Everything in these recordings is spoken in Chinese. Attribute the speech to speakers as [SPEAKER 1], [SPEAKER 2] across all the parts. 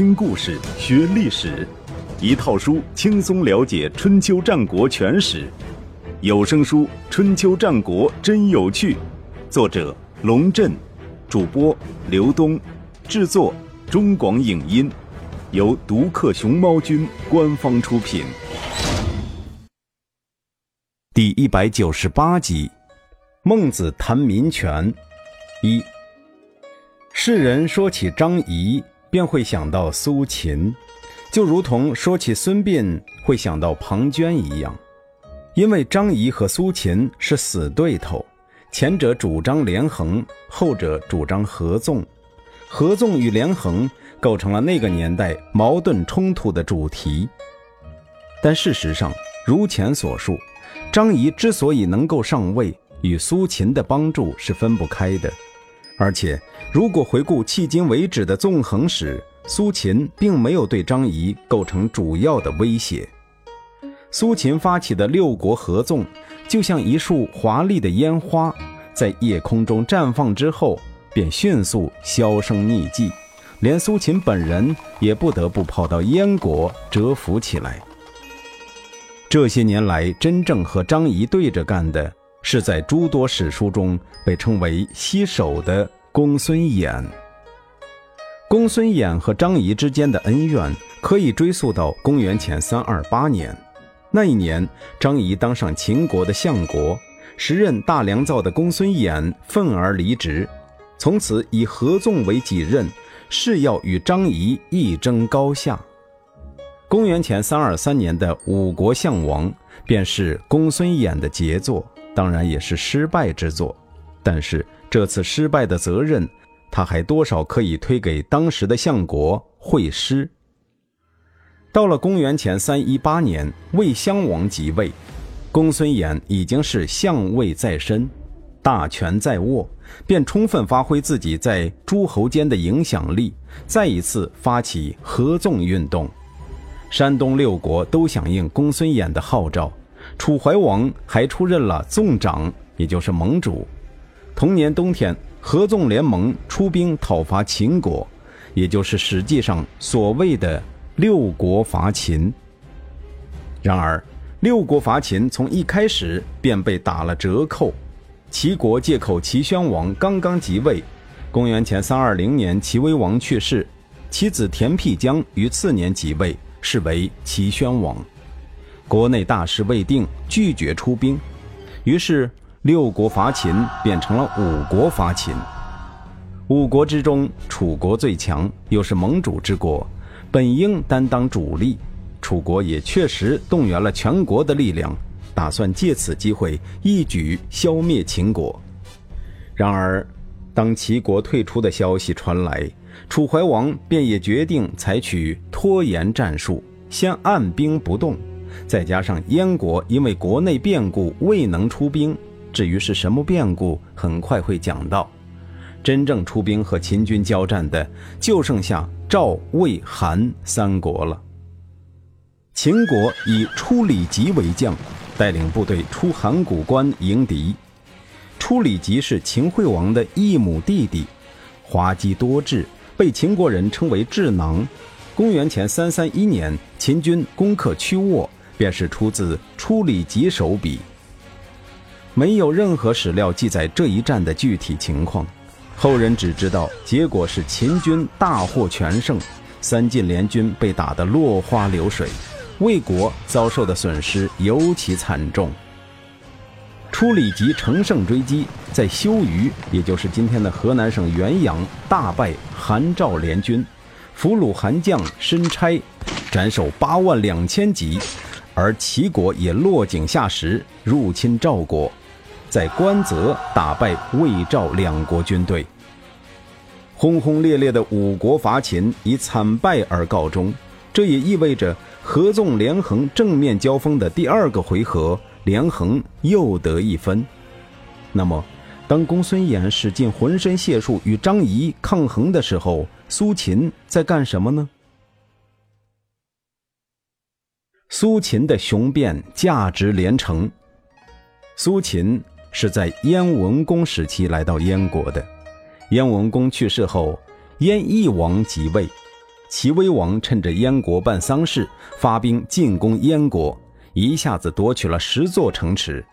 [SPEAKER 1] 听故事学历史，一套书轻松了解春秋战国全史。有声书《春秋战国真有趣》，作者龙震，主播刘东，制作中广影音，由独克熊猫君官方出品。第一百九十八集，孟子谈民权一。世人说起张仪。便会想到苏秦，就如同说起孙膑会想到庞涓一样，因为张仪和苏秦是死对头，前者主张连横，后者主张合纵，合纵与连横构成了那个年代矛盾冲突的主题。但事实上，如前所述，张仪之所以能够上位，与苏秦的帮助是分不开的。而且，如果回顾迄今为止的纵横史，苏秦并没有对张仪构成主要的威胁。苏秦发起的六国合纵，就像一束华丽的烟花，在夜空中绽放之后，便迅速销声匿迹，连苏秦本人也不得不跑到燕国蛰伏起来。这些年来，真正和张仪对着干的。是在诸多史书中被称为“西首”的公孙衍。公孙衍和张仪之间的恩怨可以追溯到公元前三二八年。那一年，张仪当上秦国的相国，时任大良造的公孙衍愤而离职，从此以合纵为己任，誓要与张仪一争高下。公元前三二三年的五国相王，便是公孙衍的杰作。当然也是失败之作，但是这次失败的责任，他还多少可以推给当时的相国惠施。到了公元前三一八年，魏襄王即位，公孙衍已经是相位在身，大权在握，便充分发挥自己在诸侯间的影响力，再一次发起合纵运动。山东六国都响应公孙衍的号召。楚怀王还出任了纵长，也就是盟主。同年冬天，合纵联盟出兵讨伐秦国，也就是史记上所谓的六国伐秦。然而，六国伐秦从一开始便被打了折扣。齐国借口齐宣王刚刚即位，公元前三二零年，齐威王去世，其子田辟疆于次年即位，是为齐宣王。国内大事未定，拒绝出兵，于是六国伐秦变成了五国伐秦。五国之中，楚国最强，又是盟主之国，本应担当主力。楚国也确实动员了全国的力量，打算借此机会一举消灭秦国。然而，当齐国退出的消息传来，楚怀王便也决定采取拖延战术，先按兵不动。再加上燕国因为国内变故未能出兵，至于是什么变故，很快会讲到。真正出兵和秦军交战的，就剩下赵、魏、韩三国了。秦国以初里吉为将，带领部队出函谷关迎敌。初里吉是秦惠王的异母弟弟，滑稽多智，被秦国人称为智囊。公元前三三一年，秦军攻克曲沃。便是出自初里吉手笔，没有任何史料记载这一战的具体情况，后人只知道结果是秦军大获全胜，三晋联军被打得落花流水，魏国遭受的损失尤其惨重。初里吉乘胜追击，在修余，也就是今天的河南省原阳，大败韩赵联军，俘虏韩将申差，斩首八万两千级。而齐国也落井下石，入侵赵国，在关泽打败魏赵两国军队。轰轰烈烈的五国伐秦以惨败而告终，这也意味着合纵连横正面交锋的第二个回合，连横又得一分。那么，当公孙衍使尽浑身解数与张仪抗衡的时候，苏秦在干什么呢？苏秦的雄辩价值连城。苏秦是在燕文公时期来到燕国的。燕文公去世后，燕懿王即位。齐威王趁着燕国办丧事，发兵进攻燕国，一下子夺取了十座城池。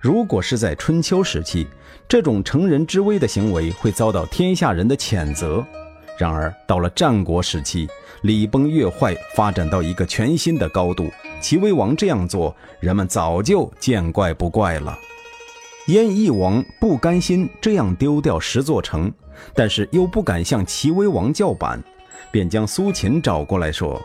[SPEAKER 1] 如果是在春秋时期，这种乘人之危的行为会遭到天下人的谴责。然而到了战国时期，礼崩乐坏发展到一个全新的高度，齐威王这样做，人们早就见怪不怪了。燕翼王不甘心这样丢掉十座城，但是又不敢向齐威王叫板，便将苏秦找过来说：“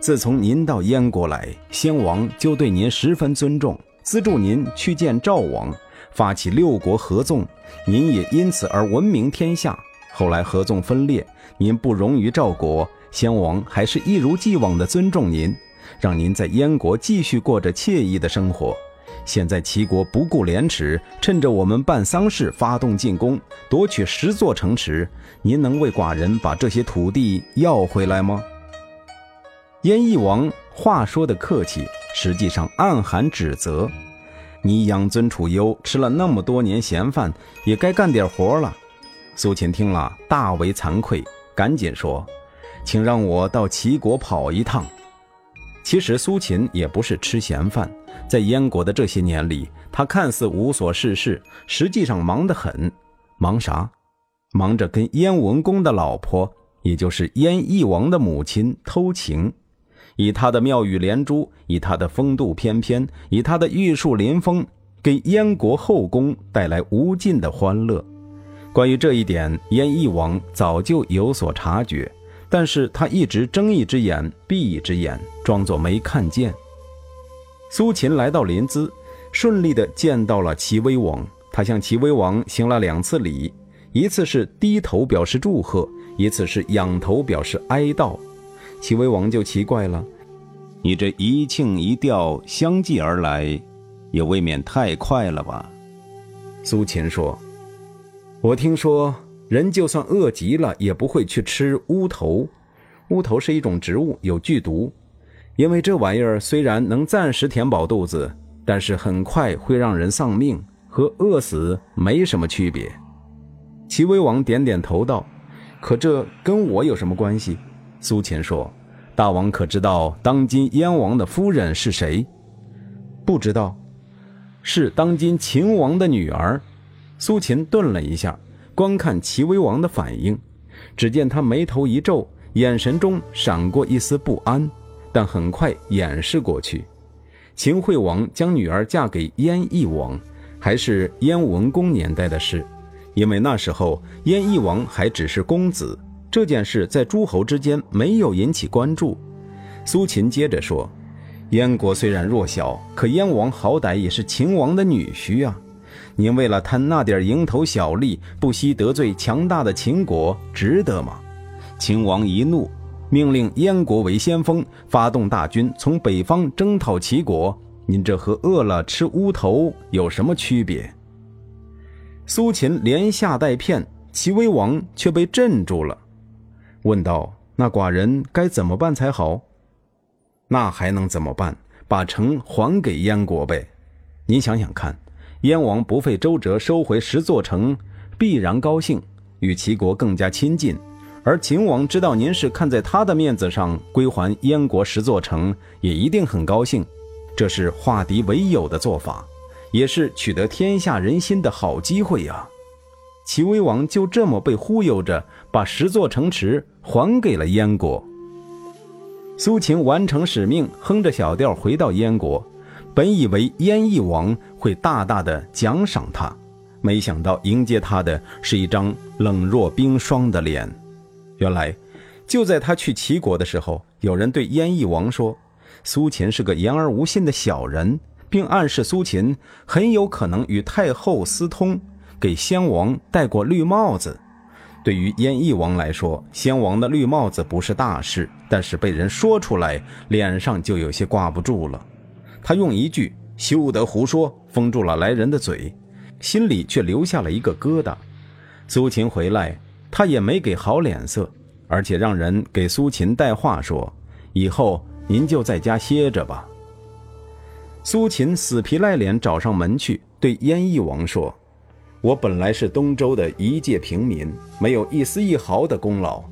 [SPEAKER 1] 自从您到燕国来，先王就对您十分尊重，资助您去见赵王，发起六国合纵，您也因此而闻名天下。后来合纵分裂，您不容于赵国，先王还是一如既往的尊重您，让您在燕国继续过着惬意的生活。”现在齐国不顾廉耻，趁着我们办丧事发动进攻，夺取十座城池。您能为寡人把这些土地要回来吗？燕翼王话说的客气，实际上暗含指责。你养尊处优，吃了那么多年闲饭，也该干点活了。苏秦听了大为惭愧，赶紧说：“请让我到齐国跑一趟。”其实苏秦也不是吃闲饭。在燕国的这些年里，他看似无所事事，实际上忙得很。忙啥？忙着跟燕文公的老婆，也就是燕翼王的母亲偷情，以他的妙语连珠，以他的风度翩翩，以他的玉树临风，给燕国后宫带来无尽的欢乐。关于这一点，燕翼王早就有所察觉，但是他一直睁一只眼闭一只眼，装作没看见。苏秦来到临淄，顺利地见到了齐威王。他向齐威王行了两次礼，一次是低头表示祝贺，一次是仰头表示哀悼。齐威王就奇怪了：“你这一庆一吊相继而来，也未免太快了吧？”苏秦说：“我听说，人就算饿极了，也不会去吃乌头。乌头是一种植物，有剧毒。”因为这玩意儿虽然能暂时填饱肚子，但是很快会让人丧命，和饿死没什么区别。齐威王点点头道：“可这跟我有什么关系？”苏秦说：“大王可知道当今燕王的夫人是谁？”不知道，是当今秦王的女儿。苏秦顿了一下，观看齐威王的反应，只见他眉头一皱，眼神中闪过一丝不安。但很快掩饰过去。秦惠王将女儿嫁给燕翼王，还是燕文公年代的事，因为那时候燕翼王还只是公子，这件事在诸侯之间没有引起关注。苏秦接着说：“燕国虽然弱小，可燕王好歹也是秦王的女婿啊！您为了贪那点蝇头小利，不惜得罪强大的秦国，值得吗？”秦王一怒。命令燕国为先锋，发动大军从北方征讨齐国。您这和饿了吃乌头有什么区别？苏秦连吓带骗，齐威王却被镇住了，问道：“那寡人该怎么办才好？”那还能怎么办？把城还给燕国呗。您想想看，燕王不费周折收回十座城，必然高兴，与齐国更加亲近。而秦王知道您是看在他的面子上归还燕国十座城，也一定很高兴。这是化敌为友的做法，也是取得天下人心的好机会呀。齐威王就这么被忽悠着，把十座城池还给了燕国。苏秦完成使命，哼着小调回到燕国，本以为燕翼王会大大的奖赏他，没想到迎接他的是一张冷若冰霜的脸。原来，就在他去齐国的时候，有人对燕翼王说，苏秦是个言而无信的小人，并暗示苏秦很有可能与太后私通，给先王戴过绿帽子。对于燕翼王来说，先王的绿帽子不是大事，但是被人说出来，脸上就有些挂不住了。他用一句“休得胡说”封住了来人的嘴，心里却留下了一个疙瘩。苏秦回来。他也没给好脸色，而且让人给苏秦带话说：“以后您就在家歇着吧。”苏秦死皮赖脸找上门去，对燕翼王说：“我本来是东周的一介平民，没有一丝一毫的功劳，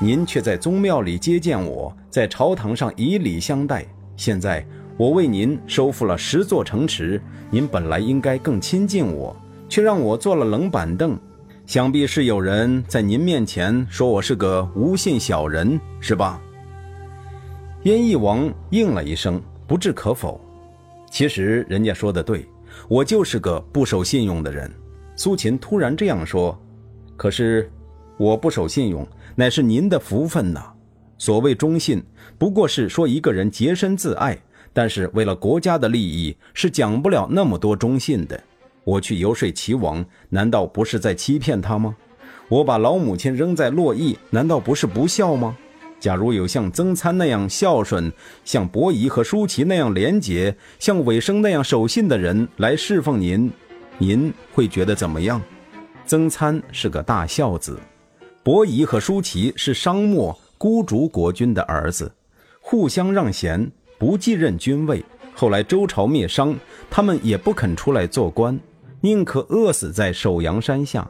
[SPEAKER 1] 您却在宗庙里接见我，在朝堂上以礼相待。现在我为您收复了十座城池，您本来应该更亲近我，却让我坐了冷板凳。想必是有人在您面前说我是个无信小人，是吧？燕翼王应了一声，不置可否。其实人家说的对，我就是个不守信用的人。苏秦突然这样说，可是我不守信用。乃是您的福分呐！所谓忠信，不过是说一个人洁身自爱，但是为了国家的利益，是讲不了那么多忠信的。我去游说齐王，难道不是在欺骗他吗？我把老母亲扔在洛邑，难道不是不孝吗？假如有像曾参那样孝顺，像伯夷和舒淇那样廉洁，像尾生那样守信的人来侍奉您，您会觉得怎么样？曾参是个大孝子。伯夷和舒淇是商末孤竹国君的儿子，互相让贤，不继任君位。后来周朝灭商，他们也不肯出来做官，宁可饿死在首阳山下。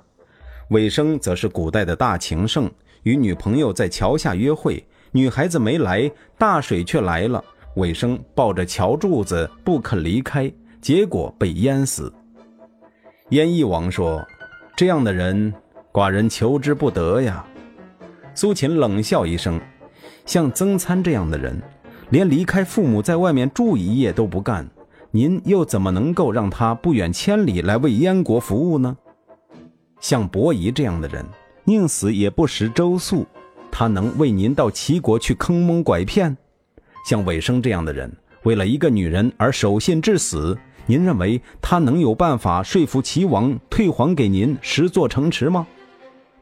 [SPEAKER 1] 尾生则是古代的大情圣，与女朋友在桥下约会，女孩子没来，大水却来了。尾生抱着桥柱子不肯离开，结果被淹死。燕翼王说：“这样的人。”寡人求之不得呀。苏秦冷笑一声：“像曾参这样的人，连离开父母在外面住一夜都不干，您又怎么能够让他不远千里来为燕国服务呢？像伯夷这样的人，宁死也不食周粟，他能为您到齐国去坑蒙拐骗？像尾生这样的人，为了一个女人而守信至死，您认为他能有办法说服齐王退还给您十座城池吗？”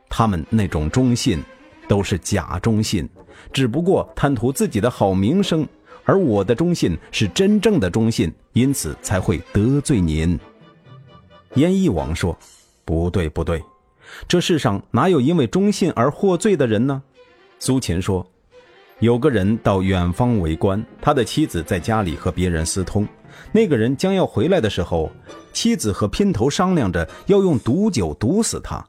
[SPEAKER 1] 他们那种忠信，都是假忠信，只不过贪图自己的好名声；而我的忠信是真正的忠信，因此才会得罪您。燕翼王说：“不对，不对，这世上哪有因为忠信而获罪的人呢？”苏秦说：“有个人到远方为官，他的妻子在家里和别人私通。那个人将要回来的时候，妻子和姘头商量着要用毒酒毒死他。”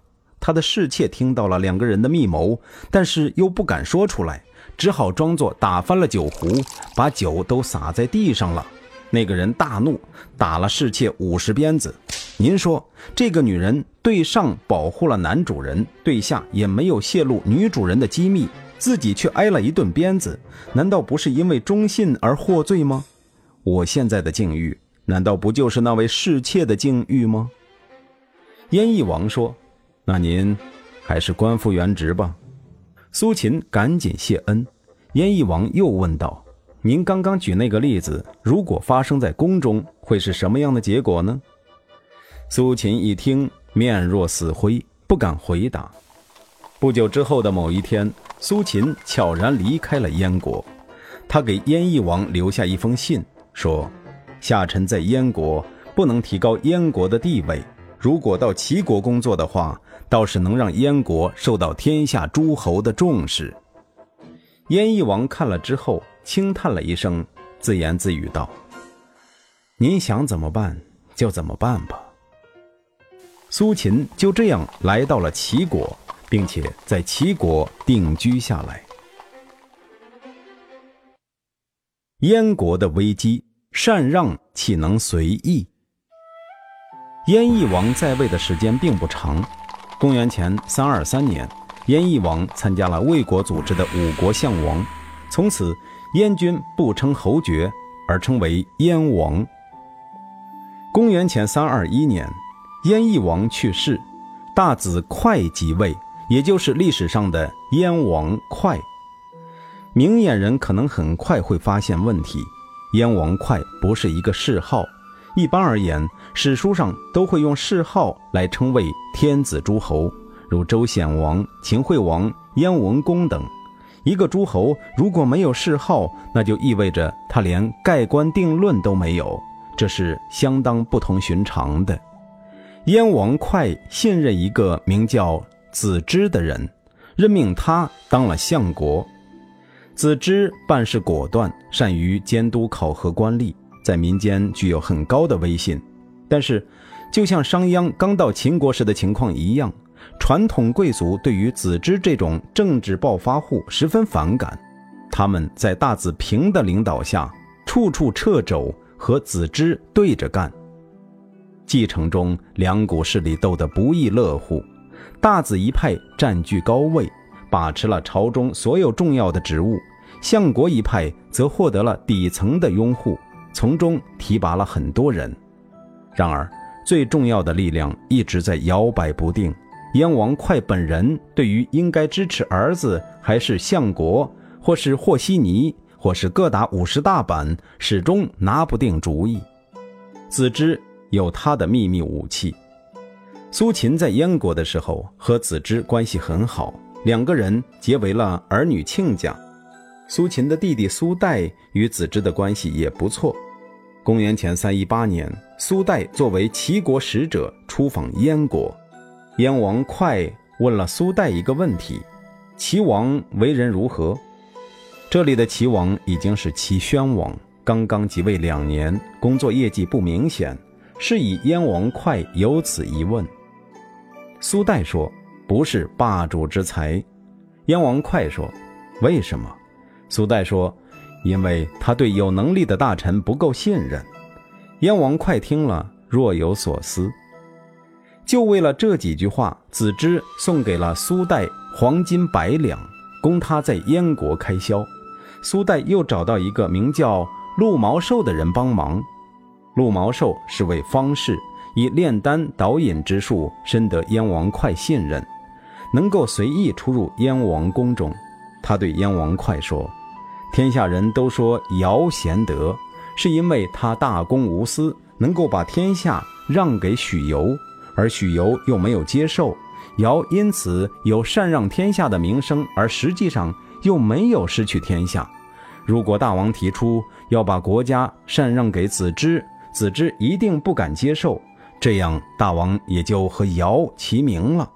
[SPEAKER 1] 他的侍妾听到了两个人的密谋，但是又不敢说出来，只好装作打翻了酒壶，把酒都洒在地上了。那个人大怒，打了侍妾五十鞭子。您说，这个女人对上保护了男主人，对下也没有泄露女主人的机密，自己却挨了一顿鞭子，难道不是因为忠信而获罪吗？我现在的境遇，难道不就是那位侍妾的境遇吗？燕翼王说。那您还是官复原职吧。苏秦赶紧谢恩。燕翼王又问道：“您刚刚举那个例子，如果发生在宫中，会是什么样的结果呢？”苏秦一听，面若死灰，不敢回答。不久之后的某一天，苏秦悄然离开了燕国。他给燕翼王留下一封信，说：“下臣在燕国，不能提高燕国的地位。如果到齐国工作的话。”倒是能让燕国受到天下诸侯的重视。燕翼王看了之后，轻叹了一声，自言自语道：“您想怎么办就怎么办吧。”苏秦就这样来到了齐国，并且在齐国定居下来。燕国的危机，禅让岂能随意？燕翼王在位的时间并不长。公元前三二三年，燕翼王参加了魏国组织的五国相王，从此燕军不称侯爵，而称为燕王。公元前三二一年，燕翼王去世，大子快即位，也就是历史上的燕王哙。明眼人可能很快会发现问题：燕王哙不是一个谥号。一般而言，史书上都会用谥号来称谓天子诸侯，如周显王、秦惠王、燕文公等。一个诸侯如果没有谥号，那就意味着他连盖棺定论都没有，这是相当不同寻常的。燕王哙信任一个名叫子之的人，任命他当了相国。子之办事果断，善于监督考核官吏。在民间具有很高的威信，但是，就像商鞅刚到秦国时的情况一样，传统贵族对于子之这种政治暴发户十分反感，他们在大子平的领导下，处处掣肘和子之对着干。继承中，两股势力斗得不亦乐乎，大子一派占据高位，把持了朝中所有重要的职务；相国一派则获得了底层的拥护，从中提拔了很多人。然而，最重要的力量一直在摇摆不定。燕王哙本人对于应该支持儿子还是相国，或是和稀泥，或是各打五十大板，始终拿不定主意。子之有他的秘密武器。苏秦在燕国的时候和子之关系很好，两个人结为了儿女亲家。苏秦的弟弟苏代与子之的关系也不错。公元前三一八年，苏代作为齐国使者出访燕国。燕王哙问了苏代一个问题：“齐王为人如何？”这里的齐王已经是齐宣王，刚刚即位两年，工作业绩不明显，是以燕王哙有此一问。苏代说：“不是霸主之才。”燕王哙说：“为什么？”苏代说：“因为他对有能力的大臣不够信任。”燕王哙听了，若有所思。就为了这几句话，子之送给了苏代黄金百两，供他在燕国开销。苏代又找到一个名叫陆毛寿的人帮忙。陆毛寿是位方士，以炼丹导引之术深得燕王哙信任，能够随意出入燕王宫中。他对燕王哙说：“天下人都说尧贤德，是因为他大公无私，能够把天下让给许由。”而许由又没有接受，尧因此有禅让天下的名声，而实际上又没有失去天下。如果大王提出要把国家禅让给子之，子之一定不敢接受，这样大王也就和尧齐名了。